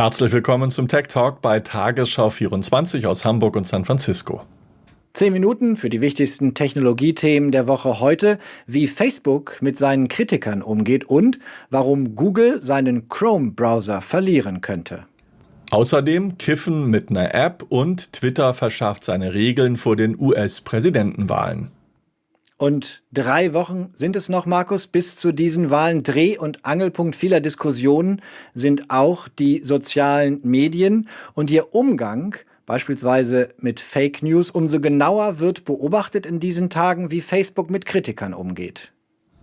Herzlich willkommen zum Tech Talk bei Tagesschau 24 aus Hamburg und San Francisco. Zehn Minuten für die wichtigsten Technologiethemen der Woche heute, wie Facebook mit seinen Kritikern umgeht und warum Google seinen Chrome-Browser verlieren könnte. Außerdem Kiffen mit einer App und Twitter verschafft seine Regeln vor den US-Präsidentenwahlen. Und drei Wochen sind es noch, Markus, bis zu diesen Wahlen. Dreh- und Angelpunkt vieler Diskussionen sind auch die sozialen Medien und ihr Umgang beispielsweise mit Fake News. Umso genauer wird beobachtet in diesen Tagen, wie Facebook mit Kritikern umgeht.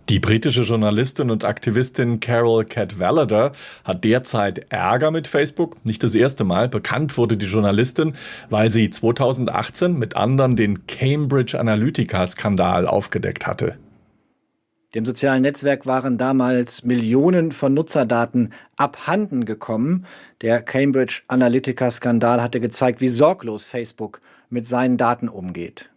Die britische Journalistin und Aktivistin Carol Cadwallader hat derzeit Ärger mit Facebook. Nicht das erste Mal. Bekannt wurde die Journalistin, weil sie 2018 mit anderen den Cambridge Analytica-Skandal aufgedeckt hatte. Dem sozialen Netzwerk waren damals Millionen von Nutzerdaten abhanden gekommen. Der Cambridge Analytica-Skandal hatte gezeigt, wie sorglos Facebook mit seinen Daten umgeht.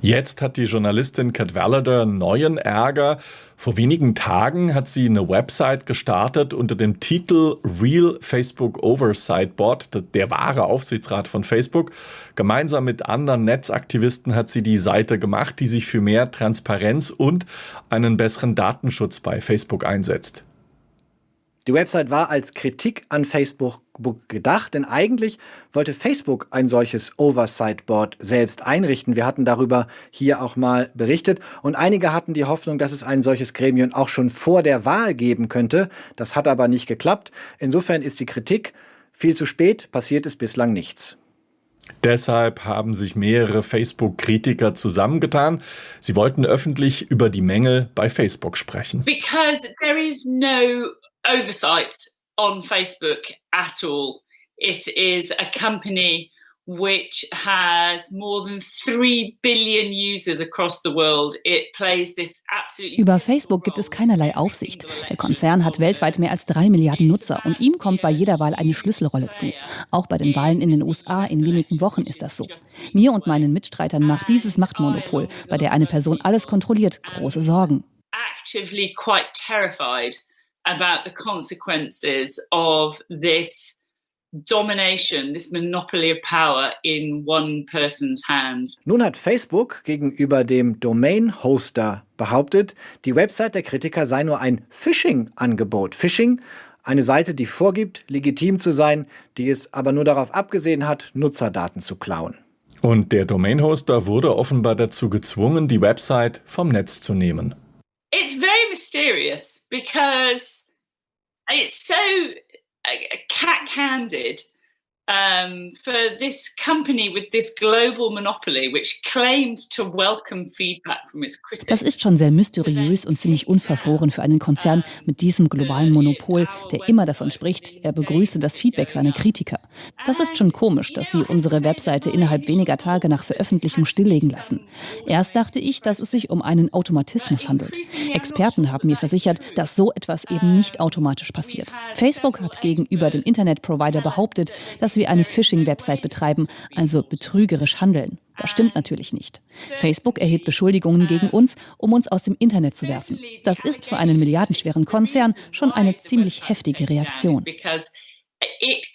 Jetzt hat die Journalistin Kat Wallader neuen Ärger. Vor wenigen Tagen hat sie eine Website gestartet unter dem Titel Real Facebook Oversight Board, der wahre Aufsichtsrat von Facebook. Gemeinsam mit anderen Netzaktivisten hat sie die Seite gemacht, die sich für mehr Transparenz und einen besseren Datenschutz bei Facebook einsetzt. Die Website war als Kritik an Facebook gedacht, denn eigentlich wollte Facebook ein solches Oversight Board selbst einrichten. Wir hatten darüber hier auch mal berichtet und einige hatten die Hoffnung, dass es ein solches Gremium auch schon vor der Wahl geben könnte. Das hat aber nicht geklappt. Insofern ist die Kritik viel zu spät, passiert ist bislang nichts. Deshalb haben sich mehrere Facebook-Kritiker zusammengetan. Sie wollten öffentlich über die Mängel bei Facebook sprechen. Because there is no oversight on Facebook at all. It is a company which has more than 3 billion users across the world. It plays this absolutely Über Facebook gibt es keinerlei Aufsicht. Der Konzern hat weltweit mehr als drei Milliarden Nutzer und ihm kommt bei jeder Wahl eine Schlüsselrolle zu. Auch bei den Wahlen in den USA in wenigen Wochen ist das so. Mir und meinen Mitstreitern macht dieses Machtmonopol, bei der eine Person alles kontrolliert, große Sorgen. Actively quite terrified about the consequences of this domination, this monopoly of power in one person's hands. Nun hat Facebook gegenüber dem Domain-Hoster behauptet, die Website der Kritiker sei nur ein Phishing-Angebot. Phishing, eine Seite, die vorgibt, legitim zu sein, die es aber nur darauf abgesehen hat, Nutzerdaten zu klauen. Und der Domain-Hoster wurde offenbar dazu gezwungen, die Website vom Netz zu nehmen. Very mysterious because it's so uh, cat-candid um, for this company with this global monopoly, which claimed to welcome feedback from its critics. Das ist schon sehr mysteriös und ziemlich unverfroren für einen Konzern mit diesem globalen Monopol, der immer davon spricht, er begrüße das Feedback seiner Kritiker. Das ist schon komisch, dass sie unsere Webseite innerhalb weniger Tage nach Veröffentlichung stilllegen lassen. Erst dachte ich, dass es sich um einen Automatismus handelt. Experten haben mir versichert, dass so etwas eben nicht automatisch passiert. Facebook hat gegenüber dem Internetprovider behauptet, dass wir eine Phishing-Website betreiben, also betrügerisch handeln. Das stimmt natürlich nicht. Facebook erhebt Beschuldigungen gegen uns, um uns aus dem Internet zu werfen. Das ist für einen milliardenschweren Konzern schon eine ziemlich heftige Reaktion.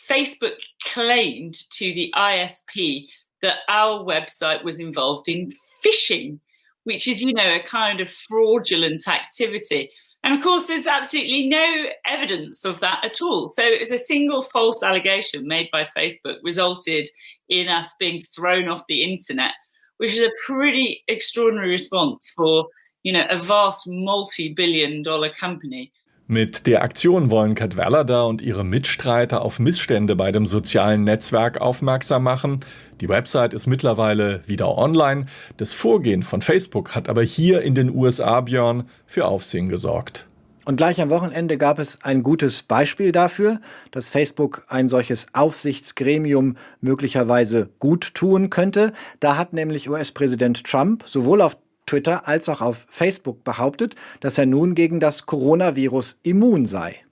Facebook claimed to the ISP that our website was involved in phishing, which is, you know, a kind of fraudulent activity. And of course, there's absolutely no evidence of that at all. So it's a single false allegation made by Facebook resulted in us being thrown off the internet, which is a pretty extraordinary response for, you know, a vast multi-billion dollar company. Mit der Aktion wollen Kat Wallader und ihre Mitstreiter auf Missstände bei dem sozialen Netzwerk aufmerksam machen. Die Website ist mittlerweile wieder online. Das Vorgehen von Facebook hat aber hier in den USA, Björn, für Aufsehen gesorgt. Und gleich am Wochenende gab es ein gutes Beispiel dafür, dass Facebook ein solches Aufsichtsgremium möglicherweise gut tun könnte. Da hat nämlich US-Präsident Trump sowohl auf Twitter als auch auf Facebook behauptet, dass er nun gegen das Coronavirus immun sei.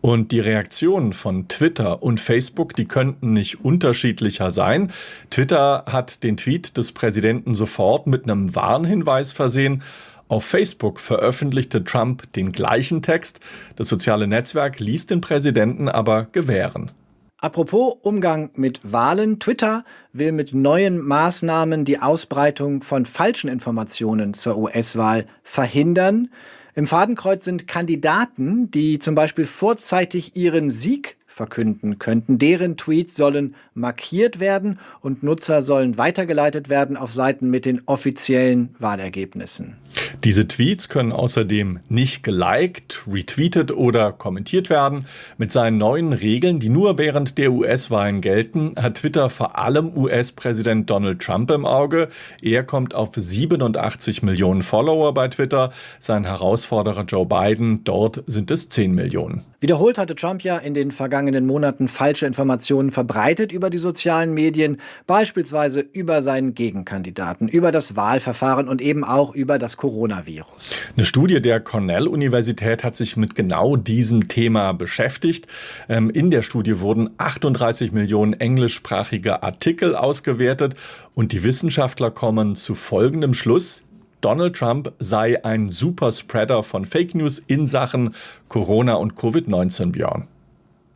Und die Reaktionen von Twitter und Facebook, die könnten nicht unterschiedlicher sein. Twitter hat den Tweet des Präsidenten sofort mit einem Warnhinweis versehen Auf Facebook veröffentlichte Trump den gleichen Text. Das soziale Netzwerk ließ den Präsidenten aber gewähren. Apropos Umgang mit Wahlen. Twitter will mit neuen Maßnahmen die Ausbreitung von falschen Informationen zur US-Wahl verhindern. Im Fadenkreuz sind Kandidaten, die zum Beispiel vorzeitig ihren Sieg verkünden könnten. Deren Tweets sollen markiert werden und Nutzer sollen weitergeleitet werden auf Seiten mit den offiziellen Wahlergebnissen. Diese Tweets können außerdem nicht geliked, retweetet oder kommentiert werden. Mit seinen neuen Regeln, die nur während der US-Wahlen gelten, hat Twitter vor allem US-Präsident Donald Trump im Auge. Er kommt auf 87 Millionen Follower bei Twitter. Sein Herausforderer Joe Biden, dort sind es 10 Millionen. Wiederholt hatte Trump ja in den vergangenen Monaten falsche Informationen verbreitet über die sozialen Medien, beispielsweise über seinen Gegenkandidaten, über das Wahlverfahren und eben auch über das Coronavirus. Eine Studie der Cornell-Universität hat sich mit genau diesem Thema beschäftigt. Ähm, in der Studie wurden 38 Millionen englischsprachige Artikel ausgewertet und die Wissenschaftler kommen zu folgendem Schluss. Donald Trump sei ein Superspreader von Fake News in Sachen Corona und Covid-19, Björn.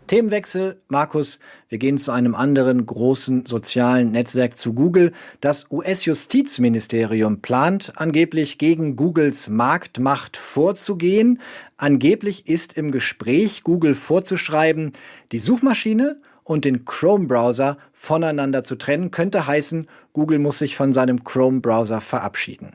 Themenwechsel, Markus. Wir gehen zu einem anderen großen sozialen Netzwerk zu Google. Das US-Justizministerium plant angeblich gegen Googles Marktmacht vorzugehen. Angeblich ist im Gespräch, Google vorzuschreiben, die Suchmaschine und den Chrome-Browser voneinander zu trennen, könnte heißen, Google muss sich von seinem Chrome-Browser verabschieden.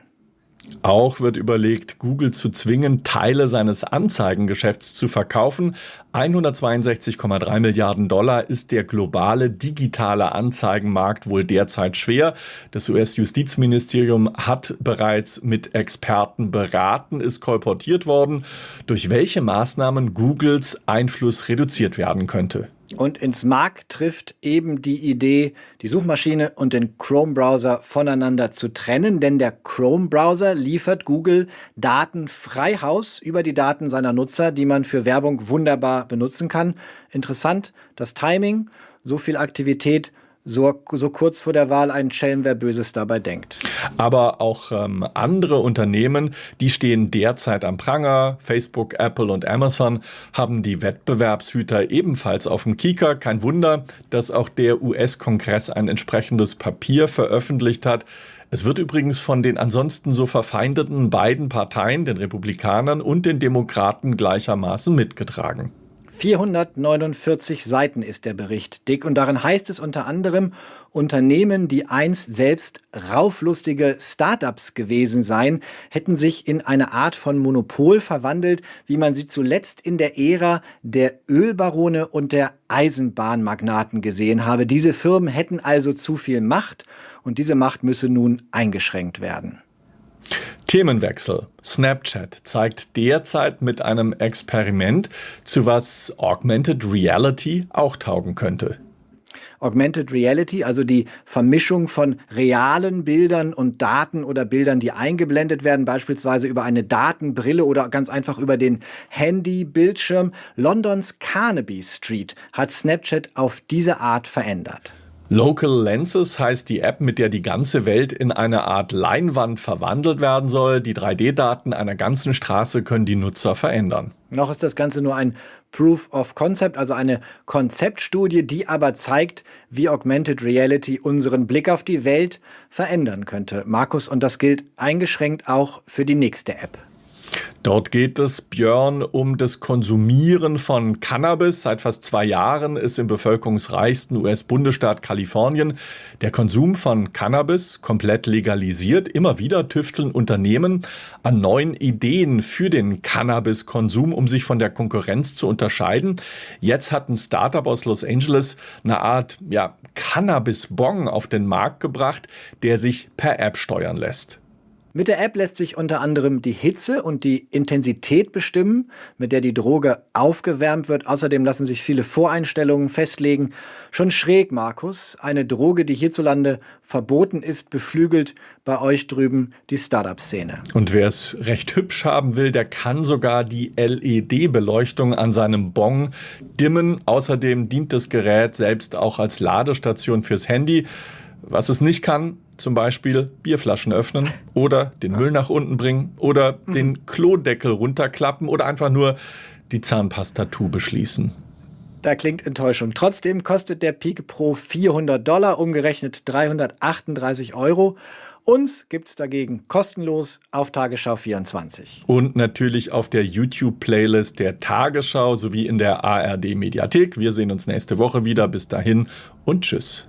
Auch wird überlegt, Google zu zwingen, Teile seines Anzeigengeschäfts zu verkaufen. 162,3 Milliarden Dollar ist der globale digitale Anzeigenmarkt wohl derzeit schwer. Das US-Justizministerium hat bereits mit Experten beraten, ist kolportiert worden, durch welche Maßnahmen Googles Einfluss reduziert werden könnte. Und ins Mark trifft eben die Idee, die Suchmaschine und den Chrome-Browser voneinander zu trennen, denn der Chrome-Browser liefert Google Daten frei Haus über die Daten seiner Nutzer, die man für Werbung wunderbar benutzen kann. Interessant, das Timing, so viel Aktivität so, so kurz vor der Wahl ein Schelm, wer Böses dabei denkt. Aber auch ähm, andere Unternehmen, die stehen derzeit am Pranger. Facebook, Apple und Amazon haben die Wettbewerbshüter ebenfalls auf dem Kieker. Kein Wunder, dass auch der US-Kongress ein entsprechendes Papier veröffentlicht hat. Es wird übrigens von den ansonsten so verfeindeten beiden Parteien, den Republikanern und den Demokraten gleichermaßen mitgetragen. 449 Seiten ist der Bericht dick und darin heißt es unter anderem, Unternehmen, die einst selbst rauflustige Startups gewesen seien, hätten sich in eine Art von Monopol verwandelt, wie man sie zuletzt in der Ära der Ölbarone und der Eisenbahnmagnaten gesehen habe. Diese Firmen hätten also zu viel Macht und diese Macht müsse nun eingeschränkt werden. Themenwechsel. Snapchat zeigt derzeit mit einem Experiment, zu was Augmented Reality auch taugen könnte. Augmented Reality, also die Vermischung von realen Bildern und Daten oder Bildern, die eingeblendet werden, beispielsweise über eine Datenbrille oder ganz einfach über den Handybildschirm. Londons Carnaby Street hat Snapchat auf diese Art verändert. Local Lenses heißt die App, mit der die ganze Welt in eine Art Leinwand verwandelt werden soll. Die 3D-Daten einer ganzen Straße können die Nutzer verändern. Noch ist das Ganze nur ein Proof of Concept, also eine Konzeptstudie, die aber zeigt, wie Augmented Reality unseren Blick auf die Welt verändern könnte. Markus, und das gilt eingeschränkt auch für die nächste App. Dort geht es, Björn, um das Konsumieren von Cannabis. Seit fast zwei Jahren ist im bevölkerungsreichsten US-Bundesstaat Kalifornien der Konsum von Cannabis komplett legalisiert. Immer wieder tüfteln Unternehmen an neuen Ideen für den Cannabiskonsum, um sich von der Konkurrenz zu unterscheiden. Jetzt hat ein Startup aus Los Angeles eine Art ja, Cannabis-Bong auf den Markt gebracht, der sich per App steuern lässt. Mit der App lässt sich unter anderem die Hitze und die Intensität bestimmen, mit der die Droge aufgewärmt wird. Außerdem lassen sich viele Voreinstellungen festlegen. Schon schräg, Markus, eine Droge, die hierzulande verboten ist, beflügelt bei euch drüben die Startup-Szene. Und wer es recht hübsch haben will, der kann sogar die LED-Beleuchtung an seinem Bong dimmen. Außerdem dient das Gerät selbst auch als Ladestation fürs Handy. Was es nicht kann, zum Beispiel Bierflaschen öffnen oder den Müll nach unten bringen oder mhm. den Klodeckel runterklappen oder einfach nur die Zahnpastatube schließen. Da klingt Enttäuschung. Trotzdem kostet der Peak Pro 400 Dollar, umgerechnet 338 Euro. Uns gibt es dagegen kostenlos auf Tagesschau 24. Und natürlich auf der YouTube-Playlist der Tagesschau sowie in der ARD-Mediathek. Wir sehen uns nächste Woche wieder. Bis dahin und tschüss.